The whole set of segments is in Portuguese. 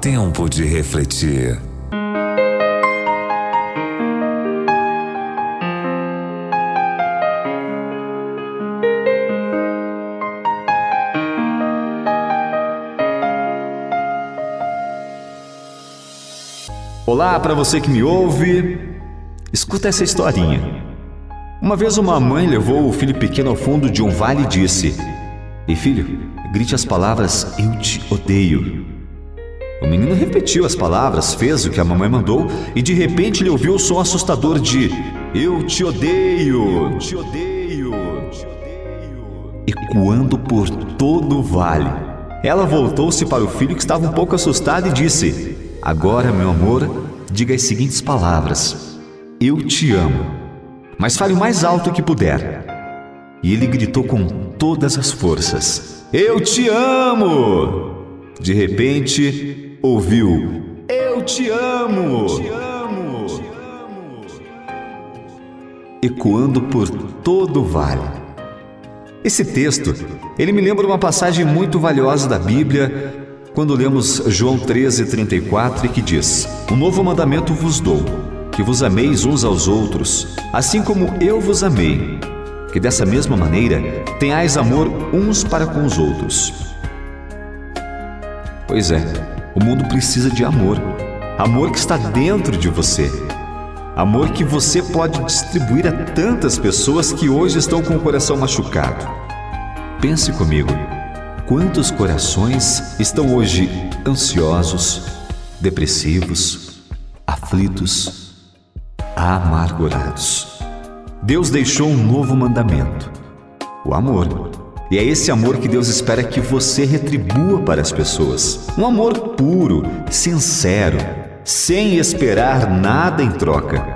Tempo de refletir. Olá para você que me ouve. Escuta essa historinha. Uma vez uma mãe levou o filho pequeno ao fundo de um vale e disse: Ei filho, grite as palavras Eu te odeio. O menino repetiu as palavras, fez o que a mamãe mandou e de repente ele ouviu o som assustador de Eu te odeio, odeio, te odeio, ecoando por todo o vale. Ela voltou-se para o filho que estava um pouco assustado e disse: Agora, meu amor, diga as seguintes palavras: Eu te amo. Mas fale o mais alto que puder. E ele gritou com todas as forças: Eu te amo! De repente, ouviu: Eu te amo! Ecoando por todo o vale. Esse texto, ele me lembra uma passagem muito valiosa da Bíblia quando lemos João 13:34 que diz: "Um novo mandamento vos dou, que vos ameis uns aos outros, assim como eu vos amei, que dessa mesma maneira tenhais amor uns para com os outros." Pois é, o mundo precisa de amor, amor que está dentro de você. Amor que você pode distribuir a tantas pessoas que hoje estão com o coração machucado. Pense comigo. Quantos corações estão hoje ansiosos, depressivos, aflitos, amargurados? Deus deixou um novo mandamento: o amor. E é esse amor que Deus espera que você retribua para as pessoas. Um amor puro, sincero, sem esperar nada em troca.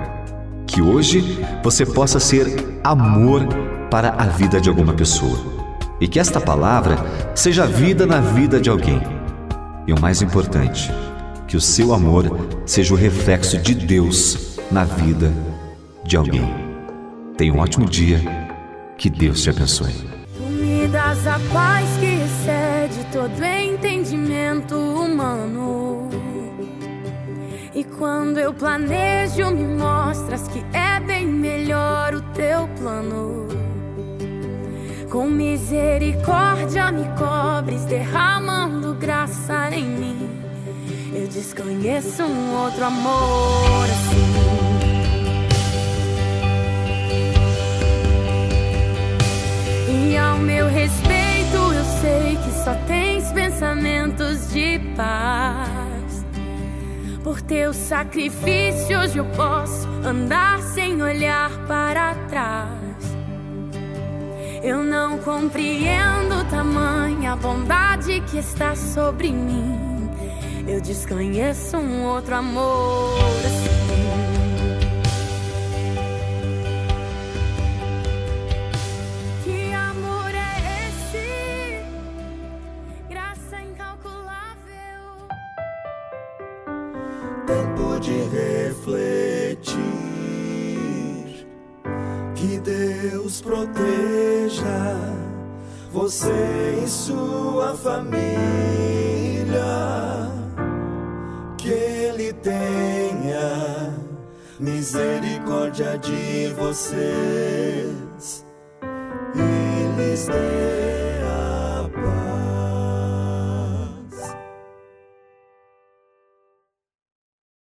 Que hoje você possa ser amor para a vida de alguma pessoa e que esta palavra seja vida na vida de alguém. E o mais importante, que o seu amor seja o reflexo de Deus na vida de alguém. Tenha um ótimo dia, que Deus te abençoe. Das a paz que excede todo entendimento humano. E quando eu planejo, me mostras que é bem melhor o teu plano. Com misericórdia me cobres, derramando graça em mim. Eu desconheço um outro amor assim. Ao meu respeito, eu sei que só tens pensamentos de paz. Por teu sacrifício, hoje eu posso andar sem olhar para trás. Eu não compreendo tamanha bondade que está sobre mim. Eu desconheço um outro amor de refletir. Que Deus proteja você e sua família. Que Ele tenha misericórdia de vocês. Eles